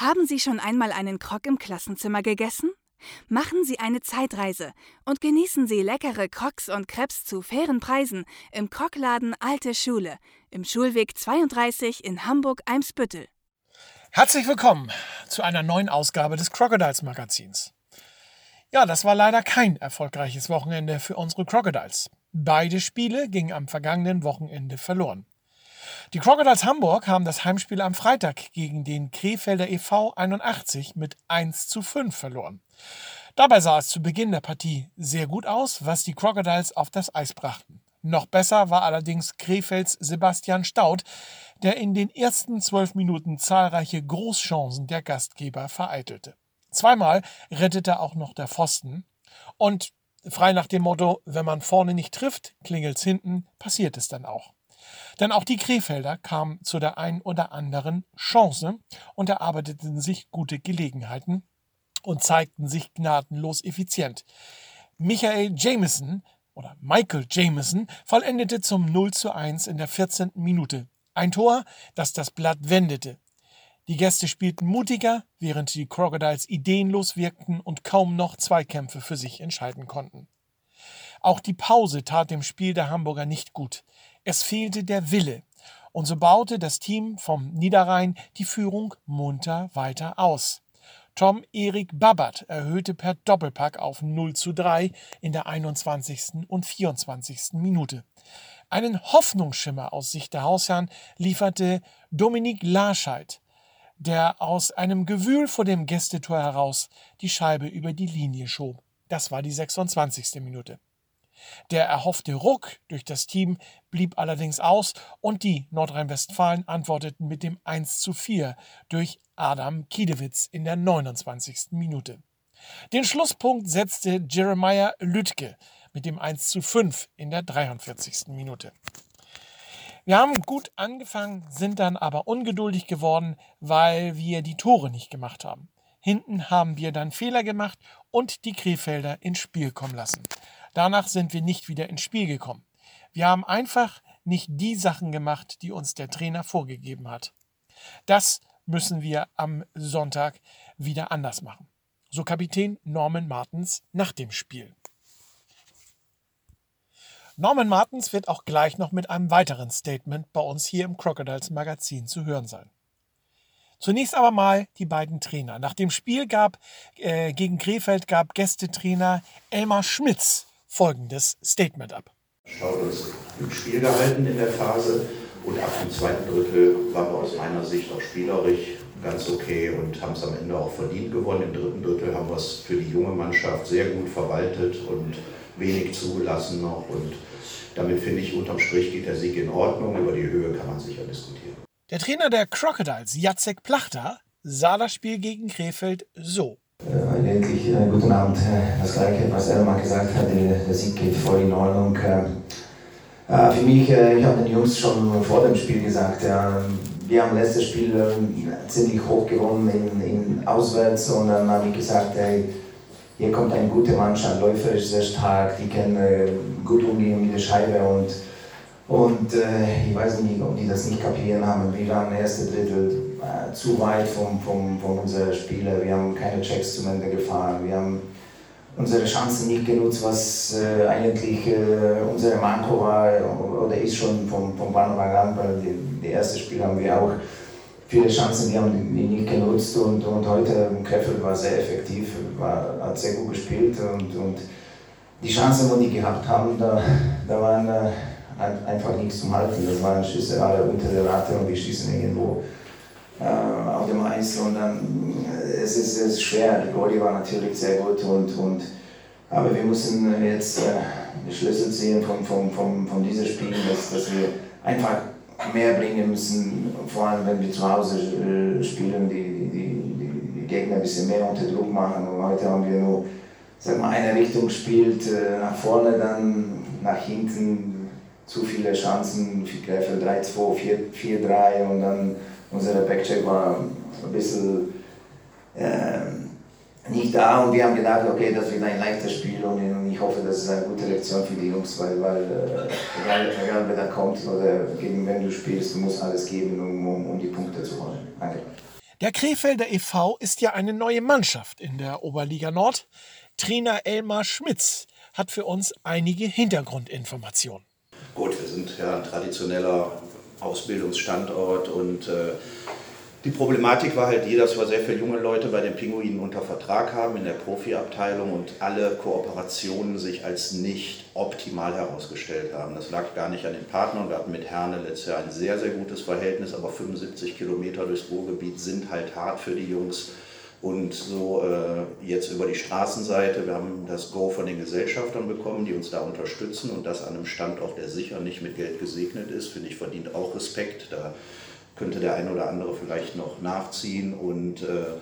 Haben Sie schon einmal einen Krog im Klassenzimmer gegessen? Machen Sie eine Zeitreise und genießen Sie leckere Crocs und Crepes zu fairen Preisen im Krogladen Alte Schule im Schulweg 32 in Hamburg-Eimsbüttel. Herzlich willkommen zu einer neuen Ausgabe des Crocodiles Magazins. Ja, das war leider kein erfolgreiches Wochenende für unsere Crocodiles. Beide Spiele gingen am vergangenen Wochenende verloren. Die Crocodiles Hamburg haben das Heimspiel am Freitag gegen den Krefelder e.V. 81 mit 1 zu 5 verloren. Dabei sah es zu Beginn der Partie sehr gut aus, was die Crocodiles auf das Eis brachten. Noch besser war allerdings Krefelds Sebastian Staud, der in den ersten zwölf Minuten zahlreiche Großchancen der Gastgeber vereitelte. Zweimal rettete auch noch der Pfosten und frei nach dem Motto, wenn man vorne nicht trifft, klingelt's hinten, passiert es dann auch. Denn auch die Krefelder kamen zu der ein oder anderen Chance und erarbeiteten sich gute Gelegenheiten und zeigten sich gnadenlos effizient. Michael Jameson oder Michael Jameson vollendete zum 0 zu 1 in der 14. Minute. Ein Tor, das das Blatt wendete. Die Gäste spielten mutiger, während die Crocodiles ideenlos wirkten und kaum noch Zweikämpfe für sich entscheiden konnten. Auch die Pause tat dem Spiel der Hamburger nicht gut. Es fehlte der Wille. Und so baute das Team vom Niederrhein die Führung munter weiter aus. Tom Erik Babbert erhöhte per Doppelpack auf 0 zu 3 in der 21. und 24. Minute. Einen Hoffnungsschimmer aus Sicht der Hausherren lieferte Dominik Larscheid, der aus einem Gewühl vor dem Gästetor heraus die Scheibe über die Linie schob. Das war die 26. Minute. Der erhoffte Ruck durch das Team blieb allerdings aus und die Nordrhein-Westfalen antworteten mit dem 1 zu 4 durch Adam Kiedewitz in der 29. Minute. Den Schlusspunkt setzte Jeremiah Lütke mit dem 1 zu 5 in der 43. Minute. Wir haben gut angefangen, sind dann aber ungeduldig geworden, weil wir die Tore nicht gemacht haben. Hinten haben wir dann Fehler gemacht und die Krefelder ins Spiel kommen lassen. Danach sind wir nicht wieder ins Spiel gekommen. Wir haben einfach nicht die Sachen gemacht, die uns der Trainer vorgegeben hat. Das müssen wir am Sonntag wieder anders machen. So Kapitän Norman Martens nach dem Spiel. Norman Martens wird auch gleich noch mit einem weiteren Statement bei uns hier im Crocodiles Magazin zu hören sein. Zunächst aber mal die beiden Trainer. Nach dem Spiel gab äh, gegen Krefeld gab Gästetrainer Elmar Schmitz folgendes Statement ab. Schaut uns im Spiel gehalten in der Phase und ab dem zweiten Drittel waren wir aus meiner Sicht auch spielerisch ganz okay und haben es am Ende auch verdient gewonnen. Im dritten Drittel haben wir es für die junge Mannschaft sehr gut verwaltet und wenig zugelassen noch. Und damit finde ich, unterm Strich geht der Sieg in Ordnung. Über die Höhe kann man sicher diskutieren. Der Trainer der Crocodiles, Jacek Plachter, sah das Spiel gegen Krefeld so. Äh, eigentlich äh, guten Abend. Äh, das gleiche, was Elmar gesagt hat, der Sieg geht voll in Ordnung. Äh, äh, für mich, äh, ich habe den Jungs schon vor dem Spiel gesagt, wir haben letztes Spiel ziemlich hoch gewonnen in, in Auswärts und dann habe ich gesagt, ey, hier kommt eine gute Mannschaft, läuferisch sehr stark, die können gut umgehen mit der Scheibe und und äh, ich weiß nicht, ob die das nicht kapieren haben. Wir waren erste Drittel äh, zu weit von vom, vom unseren Spieler. Wir haben keine Checks zum Ende gefahren. Wir haben unsere Chancen nicht genutzt, was äh, eigentlich äh, unsere Manko war oder ist schon vom, vom Anfang an. Weil die, die erste Spiel haben wir auch viele Chancen, die haben die nicht genutzt. Und, und heute Kreffel war sehr effektiv, war, hat sehr gut gespielt. Und, und die Chancen, die die gehabt haben, da, da waren äh, einfach nichts zum Halten. Das waren Schüsse alle unter der Rate und wir schießen irgendwo äh, auf dem Eis. Und dann, äh, es ist, es ist schwer. Goalie war natürlich sehr gut. Und, und, aber wir müssen jetzt äh, Schlüssel ziehen von, von, von, von diesem Spiel, dass, dass wir einfach mehr bringen müssen, vor allem wenn wir zu Hause äh, spielen, die, die, die, Gegner ein bisschen mehr unter Druck machen. Und heute haben wir nur sag mal, eine Richtung gespielt, äh, nach vorne, dann nach hinten zu viele Chancen, Krefeld 3-2, 4-3 und dann unser Backcheck war ein bisschen äh, nicht da und wir haben gedacht, okay, das wird ein leichtes Spiel und ich hoffe, das ist eine gute Lektion für die Jungs, weil, weil äh, egal, egal wer da kommt oder gegen wen du spielst, du musst alles geben, um, um, um die Punkte zu holen. Danke. Der Krefelder e.V. ist ja eine neue Mannschaft in der Oberliga Nord. Trainer Elmar Schmitz hat für uns einige Hintergrundinformationen. Gut, wir sind ja ein traditioneller Ausbildungsstandort und äh, die Problematik war halt die, dass wir sehr viele junge Leute bei den Pinguinen unter Vertrag haben in der Profiabteilung und alle Kooperationen sich als nicht optimal herausgestellt haben. Das lag gar nicht an den Partnern. Wir hatten mit Herne letztes Jahr ein sehr, sehr gutes Verhältnis, aber 75 Kilometer durchs Ruhrgebiet sind halt hart für die Jungs. Und so äh, jetzt über die Straßenseite, wir haben das Go von den Gesellschaftern bekommen, die uns da unterstützen und das an einem Standort, der sicher nicht mit Geld gesegnet ist, finde ich, verdient auch Respekt. Da könnte der eine oder andere vielleicht noch nachziehen und äh,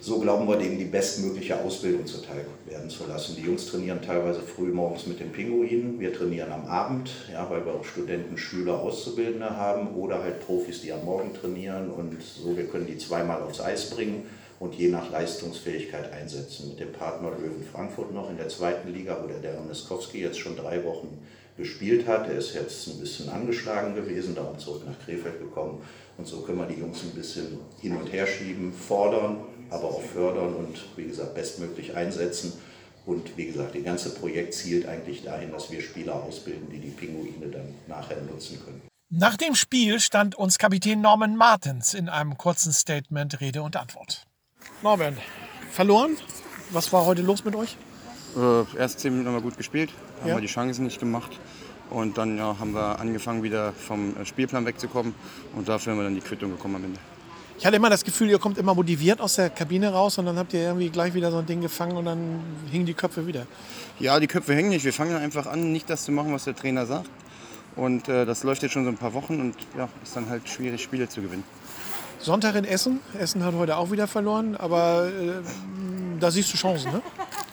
so glauben wir, denen die bestmögliche Ausbildung zuteil werden zu lassen. Die Jungs trainieren teilweise früh morgens mit den Pinguinen, wir trainieren am Abend, ja, weil wir auch Studenten, Schüler, Auszubildende haben oder halt Profis, die am Morgen trainieren und so, wir können die zweimal aufs Eis bringen und je nach Leistungsfähigkeit einsetzen. Mit dem Partner Löwen Frankfurt noch in der zweiten Liga, wo der Darren Miskowski jetzt schon drei Wochen gespielt hat. Er ist jetzt ein bisschen angeschlagen gewesen, darum zurück nach Krefeld gekommen. Und so können wir die Jungs ein bisschen hin und her schieben, fordern, aber auch fördern und wie gesagt bestmöglich einsetzen. Und wie gesagt, das ganze Projekt zielt eigentlich dahin, dass wir Spieler ausbilden, die die Pinguine dann nachher nutzen können. Nach dem Spiel stand uns Kapitän Norman Martens in einem kurzen Statement Rede und Antwort. Norman, verloren? Was war heute los mit euch? Äh, erst zehn Minuten haben wir gut gespielt, haben ja. wir die Chancen nicht gemacht. Und dann ja, haben wir angefangen, wieder vom äh, Spielplan wegzukommen. Und dafür haben wir dann die Quittung bekommen am Ende. Ich hatte immer das Gefühl, ihr kommt immer motiviert aus der Kabine raus und dann habt ihr irgendwie gleich wieder so ein Ding gefangen und dann hingen die Köpfe wieder. Ja, die Köpfe hängen nicht. Wir fangen einfach an, nicht das zu machen, was der Trainer sagt. Und äh, das läuft jetzt schon so ein paar Wochen und ja, ist dann halt schwierig, Spiele zu gewinnen. Sonntag in Essen. Essen hat heute auch wieder verloren, aber äh, da siehst du Chancen, ne?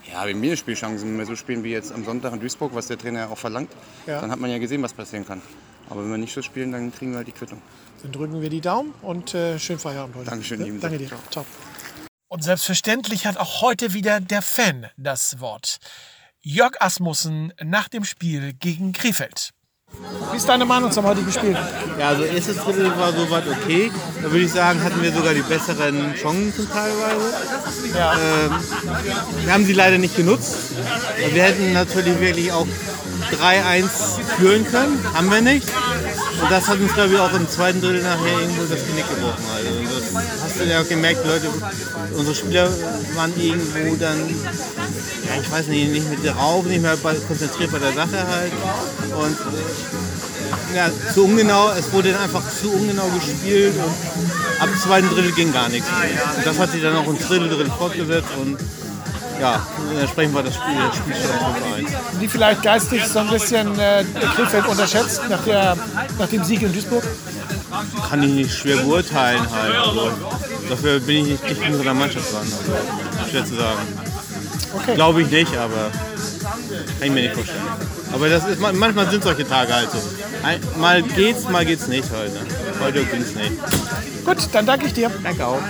Ja, wir haben mehr Spielchancen. Wenn wir so spielen wie jetzt am Sonntag in Duisburg, was der Trainer auch verlangt, ja. dann hat man ja gesehen, was passieren kann. Aber wenn wir nicht so spielen, dann kriegen wir halt die Quittung. Dann drücken wir die Daumen und äh, schönen Feierabend heute. Dankeschön, ja? lieben Danke dir. Ciao. Ciao. Und selbstverständlich hat auch heute wieder der Fan das Wort. Jörg Asmussen nach dem Spiel gegen Krefeld. Wie ist deine Meinung zum heutigen Spiel? Ja, also erstes Drittel war soweit okay. Da würde ich sagen, hatten wir sogar die besseren Chancen teilweise. Ja. Ähm, wir haben sie leider nicht genutzt. Wir hätten natürlich wirklich auch 3-1 führen können. Haben wir nicht. Und das hat uns, glaube ich, auch im zweiten Drittel nachher irgendwo das Genick gebrochen. Also das hast du ja auch gemerkt, Leute, unsere Spieler waren irgendwo dann, ja, ich weiß nicht, nicht mit drauf, nicht mehr konzentriert bei der Sache halt. Und ja, zu ungenau, es wurde dann einfach zu ungenau gespielt und ab dem zweiten Drittel ging gar nichts. Und das hat sich dann auch im Drittel drin fortgesetzt und ja, entsprechend war das Spiel, das Spiel schon 5-1. Die vielleicht geistig so ein bisschen äh, Krefeld unterschätzt nach, der, nach dem Sieg in Duisburg? Kann ich nicht schwer beurteilen halt. Also, dafür bin ich nicht, nicht in so einer Mannschaft dran. Also, schwer zu sagen. Okay. Glaube ich nicht, aber kann ich mir nicht vorstellen. Aber das ist, manchmal sind solche Tage halt so. Mal geht's, mal geht's nicht heute. Heute ging's nicht. Gut, dann danke ich dir. Danke auch.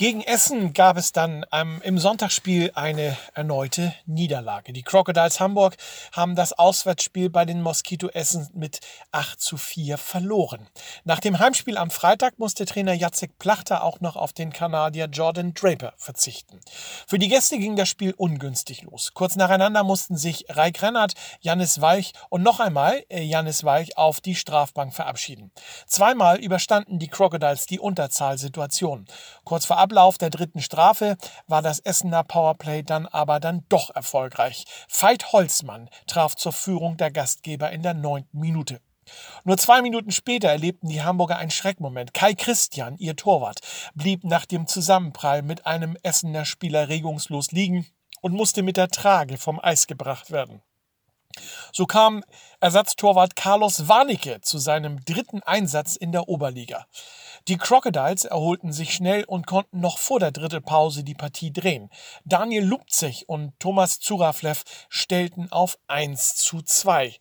Gegen Essen gab es dann ähm, im Sonntagsspiel eine erneute Niederlage. Die Crocodiles Hamburg haben das Auswärtsspiel bei den Moskito Essen mit 8 zu 4 verloren. Nach dem Heimspiel am Freitag musste Trainer Jacek Plachter auch noch auf den Kanadier Jordan Draper verzichten. Für die Gäste ging das Spiel ungünstig los. Kurz nacheinander mussten sich Raik Rennert, Jannis Weich und noch einmal äh, Jannis Weich auf die Strafbank verabschieden. Zweimal überstanden die Crocodiles die Unterzahlsituation. Kurz vor Ablauf der dritten Strafe war das Essener Powerplay dann aber dann doch erfolgreich. Veit Holzmann traf zur Führung der Gastgeber in der neunten Minute. Nur zwei Minuten später erlebten die Hamburger einen Schreckmoment. Kai Christian, ihr Torwart, blieb nach dem Zusammenprall mit einem Essener Spieler regungslos liegen und musste mit der Trage vom Eis gebracht werden. So kam Ersatztorwart Carlos Warnecke zu seinem dritten Einsatz in der Oberliga. Die Crocodiles erholten sich schnell und konnten noch vor der Drittelpause die Partie drehen. Daniel Lupzig und Thomas Zuraflev stellten auf 1 zu 2.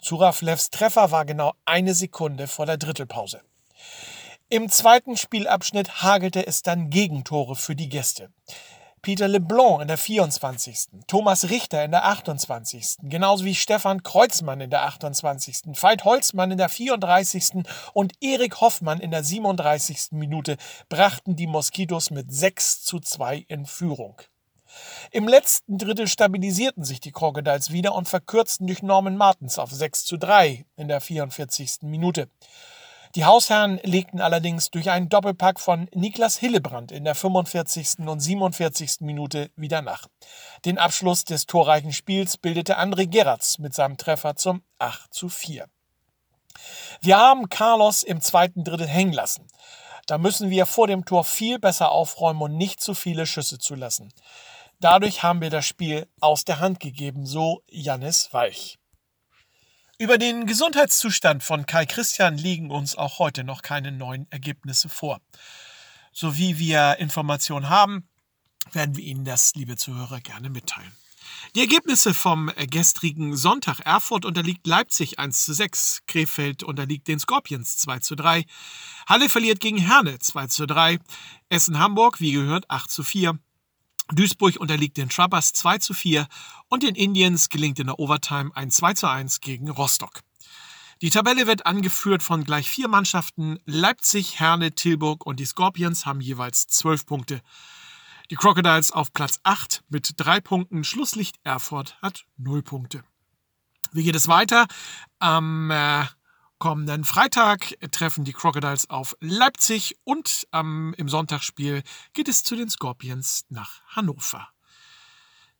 Zuraflevs Treffer war genau eine Sekunde vor der Drittelpause. Im zweiten Spielabschnitt hagelte es dann Gegentore für die Gäste. Peter LeBlanc in der 24., Thomas Richter in der 28., genauso wie Stefan Kreuzmann in der 28., Veit Holzmann in der 34. und Erik Hoffmann in der 37. Minute brachten die Moskitos mit 6 zu 2 in Führung. Im letzten Drittel stabilisierten sich die Crocodiles wieder und verkürzten durch Norman Martens auf 6 zu 3 in der 44. Minute. Die Hausherren legten allerdings durch einen Doppelpack von Niklas Hillebrand in der 45. und 47. Minute wieder nach. Den Abschluss des torreichen Spiels bildete André Geratz mit seinem Treffer zum 8 zu 4. Wir haben Carlos im zweiten Drittel hängen lassen. Da müssen wir vor dem Tor viel besser aufräumen und nicht zu viele Schüsse zulassen. Dadurch haben wir das Spiel aus der Hand gegeben, so Jannis Walch. Über den Gesundheitszustand von Kai Christian liegen uns auch heute noch keine neuen Ergebnisse vor. So wie wir Informationen haben, werden wir Ihnen das, liebe Zuhörer, gerne mitteilen. Die Ergebnisse vom gestrigen Sonntag. Erfurt unterliegt Leipzig 1 zu 6. Krefeld unterliegt den Scorpions 2 zu 3. Halle verliert gegen Herne 2 zu 3. Essen-Hamburg, wie gehört, 8 zu 4. Duisburg unterliegt den Trubbers 2 zu 4 und den Indians gelingt in der Overtime ein 2 zu 1 gegen Rostock. Die Tabelle wird angeführt von gleich vier Mannschaften. Leipzig, Herne, Tilburg und die Scorpions haben jeweils zwölf Punkte. Die Crocodiles auf Platz 8 mit drei Punkten. Schlusslicht Erfurt hat null Punkte. Wie geht es weiter? Am äh, kommenden Freitag treffen die Crocodiles auf Leipzig und ähm, im Sonntagsspiel geht es zu den Scorpions nach Hannover.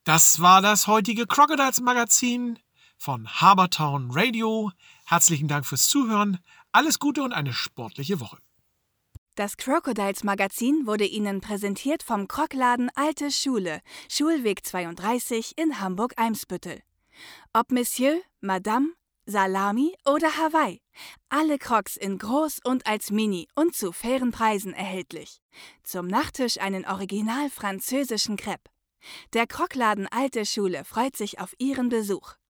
Das war das heutige Crocodiles Magazin von Habertown Radio. Herzlichen Dank fürs Zuhören. Alles Gute und eine sportliche Woche. Das Crocodiles Magazin wurde Ihnen präsentiert vom Krockladen Alte Schule, Schulweg 32 in Hamburg-Eimsbüttel. Ob Monsieur, Madame, Salami oder Hawaii. Alle Crocs in groß und als Mini und zu fairen Preisen erhältlich. Zum Nachtisch einen original französischen Crepe. Der Crocladen Alte Schule freut sich auf Ihren Besuch.